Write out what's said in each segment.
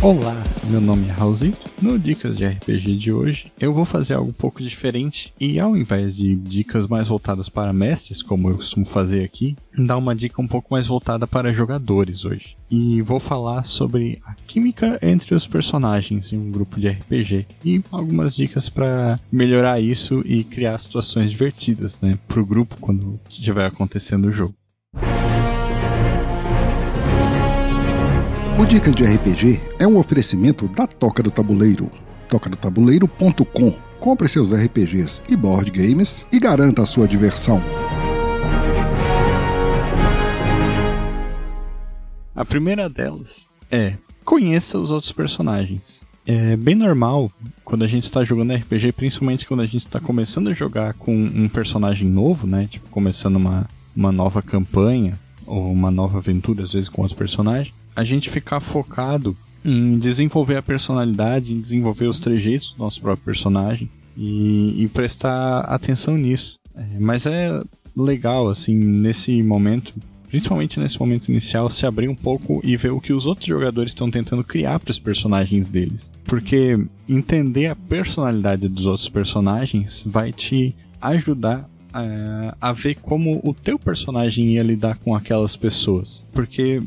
Olá, meu nome é Raulzito. No Dicas de RPG de hoje, eu vou fazer algo um pouco diferente e ao invés de dicas mais voltadas para mestres, como eu costumo fazer aqui, dar uma dica um pouco mais voltada para jogadores hoje. E vou falar sobre a química entre os personagens em um grupo de RPG e algumas dicas para melhorar isso e criar situações divertidas, né, pro grupo quando estiver acontecendo o jogo. O Dicas de RPG é um oferecimento da Toca do Tabuleiro. tocadotabuleiro.com. Compre seus RPGs e board games e garanta a sua diversão. A primeira delas é conheça os outros personagens. É bem normal quando a gente está jogando RPG, principalmente quando a gente está começando a jogar com um personagem novo, né? Tipo, começando uma, uma nova campanha ou uma nova aventura, às vezes com outro personagem a gente ficar focado em desenvolver a personalidade, em desenvolver os trejeitos do nosso próprio personagem e, e prestar atenção nisso. É, mas é legal, assim, nesse momento, principalmente nesse momento inicial, se abrir um pouco e ver o que os outros jogadores estão tentando criar para os personagens deles. Porque entender a personalidade dos outros personagens vai te ajudar é, a ver como o teu personagem ia lidar com aquelas pessoas. Porque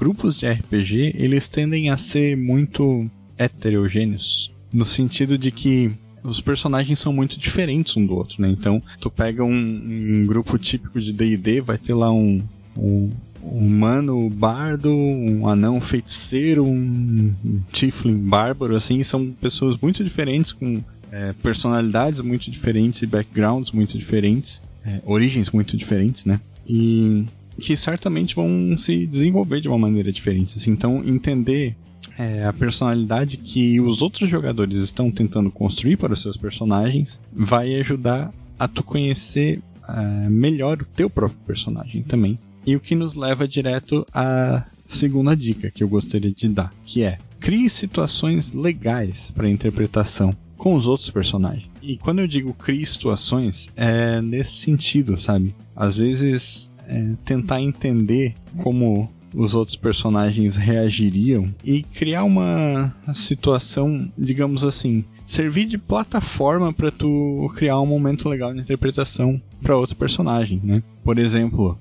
grupos de RPG, eles tendem a ser muito heterogêneos, no sentido de que os personagens são muito diferentes um do outro, né? Então, tu pega um, um grupo típico de D&D, vai ter lá um, um, um humano bardo, um anão feiticeiro, um, um tiefling bárbaro, assim, são pessoas muito diferentes, com é, personalidades muito diferentes e backgrounds muito diferentes, é, origens muito diferentes, né? E que certamente vão se desenvolver de uma maneira diferente. Assim, então, entender é, a personalidade que os outros jogadores estão tentando construir para os seus personagens vai ajudar a tu conhecer é, melhor o teu próprio personagem também. E o que nos leva direto à segunda dica que eu gostaria de dar, que é crie situações legais para interpretação com os outros personagens. E quando eu digo crie situações, é nesse sentido, sabe? Às vezes é, tentar entender como os outros personagens reagiriam e criar uma situação, digamos assim, servir de plataforma para tu criar um momento legal de interpretação para outro personagem, né? Por exemplo,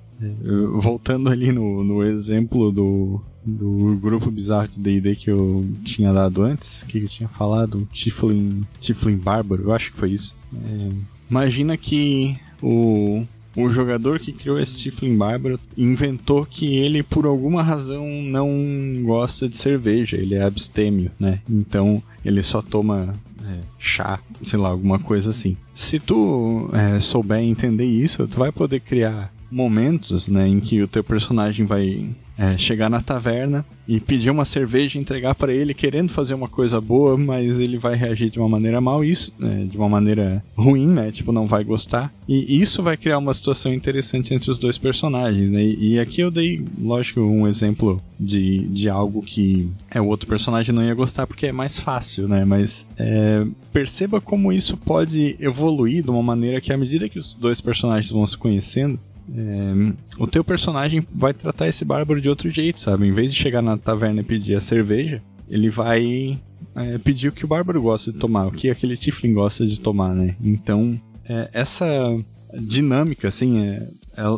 voltando ali no, no exemplo do, do grupo bizarro de D&D que eu tinha dado antes, que eu tinha falado, Tiflin, Tiflin Bárbaro, eu acho que foi isso. É, imagina que o o jogador que criou esse Tiflin Bárbaro inventou que ele, por alguma razão, não gosta de cerveja, ele é abstêmio, né? Então ele só toma é, chá, sei lá, alguma coisa assim. Se tu é, souber entender isso, tu vai poder criar momentos, né, em que o teu personagem vai é, chegar na taverna e pedir uma cerveja e entregar para ele, querendo fazer uma coisa boa, mas ele vai reagir de uma maneira mal, isso, né, de uma maneira ruim, né? Tipo, não vai gostar. E isso vai criar uma situação interessante entre os dois personagens, né? E aqui eu dei, lógico, um exemplo de, de algo que é o outro personagem não ia gostar porque é mais fácil, né? Mas é, perceba como isso pode evoluir de uma maneira que, à medida que os dois personagens vão se conhecendo, é, o teu personagem vai tratar esse bárbaro de outro jeito, sabe? Em vez de chegar na taverna e pedir a cerveja, ele vai é, pedir o que o bárbaro gosta de tomar, o que aquele Tiflin gosta de tomar, né? Então, é, essa dinâmica, assim, é,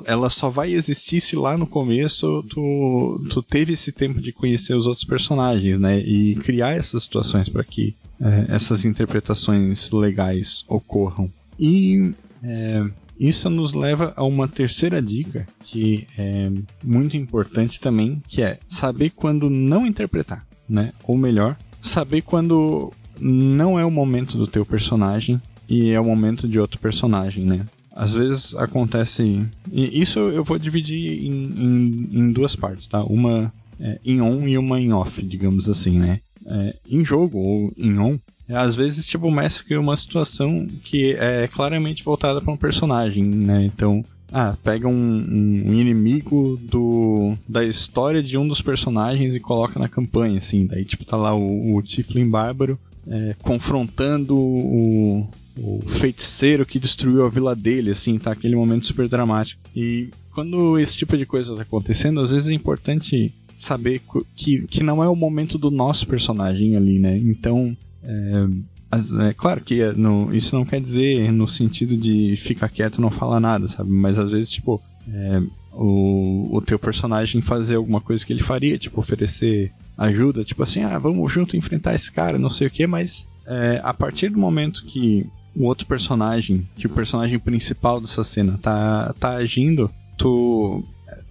ela só vai existir se lá no começo tu, tu teve esse tempo de conhecer os outros personagens, né? E criar essas situações para que é, essas interpretações legais ocorram. E é, isso nos leva a uma terceira dica que é muito importante também, que é saber quando não interpretar, né? Ou melhor, saber quando não é o momento do teu personagem e é o momento de outro personagem, né? Às vezes acontece. E isso eu vou dividir em, em, em duas partes, tá? Uma é, em on e uma em off, digamos assim, né? É, em jogo ou em on, às vezes, tipo, o mestre cria uma situação que é claramente voltada para um personagem, né? Então, ah, pega um, um, inimigo do, da história de um dos personagens e coloca na campanha, assim. Daí, tipo, tá lá o, o Tiflin Bárbaro é, confrontando o, o feiticeiro que destruiu a vila dele, assim, tá? Aquele momento super dramático. E quando esse tipo de coisa tá acontecendo, às vezes é importante saber que, que não é o momento do nosso personagem ali, né? Então, é, as, é claro que é, no, isso não quer dizer no sentido de ficar quieto não falar nada, sabe? Mas às vezes, tipo, é, o, o teu personagem fazer alguma coisa que ele faria, tipo, oferecer ajuda, tipo assim, ah, vamos junto enfrentar esse cara, não sei o que, mas é, a partir do momento que o outro personagem, que o personagem principal dessa cena tá, tá agindo, tu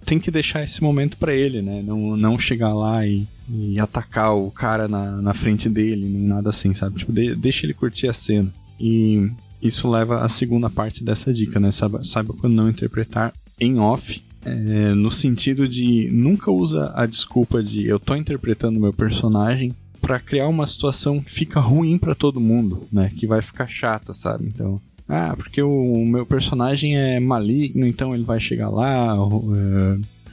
tem que deixar esse momento para ele, né? Não, não chegar lá e, e atacar o cara na, na frente dele, nem nada assim, sabe? Tipo, de, deixa ele curtir a cena. E isso leva à segunda parte dessa dica, né? Saiba, saiba quando não interpretar em off, é, no sentido de nunca usa a desculpa de eu tô interpretando meu personagem para criar uma situação que fica ruim para todo mundo, né? Que vai ficar chata, sabe? Então, ah, porque o meu personagem é maligno, então ele vai chegar lá,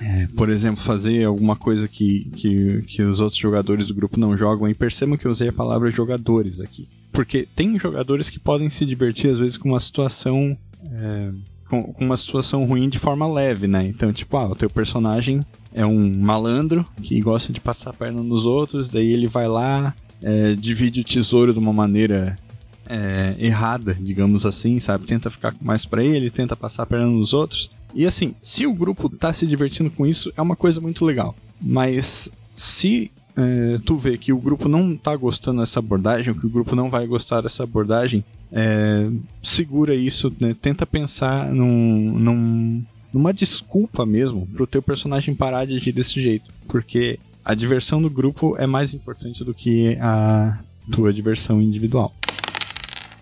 é, é, por exemplo, fazer alguma coisa que, que, que os outros jogadores do grupo não jogam. E percebam que eu usei a palavra jogadores aqui. Porque tem jogadores que podem se divertir, às vezes, com uma situação. É, com, uma situação ruim de forma leve, né? Então, tipo, ah, o teu personagem é um malandro que gosta de passar a perna nos outros, daí ele vai lá, é, divide o tesouro de uma maneira é, errada, digamos assim, sabe? Tenta ficar mais para ele, tenta passar a perna nos outros. E assim, se o grupo tá se divertindo com isso, é uma coisa muito legal. Mas se é, tu vê que o grupo não tá gostando dessa abordagem, que o grupo não vai gostar dessa abordagem, é, segura isso, né? tenta pensar num, num, numa desculpa mesmo pro teu personagem parar de agir desse jeito. Porque a diversão do grupo é mais importante do que a tua diversão individual.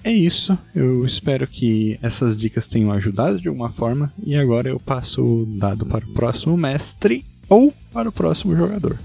É isso, eu espero que essas dicas tenham ajudado de alguma forma e agora eu passo o dado para o próximo mestre ou para o próximo jogador.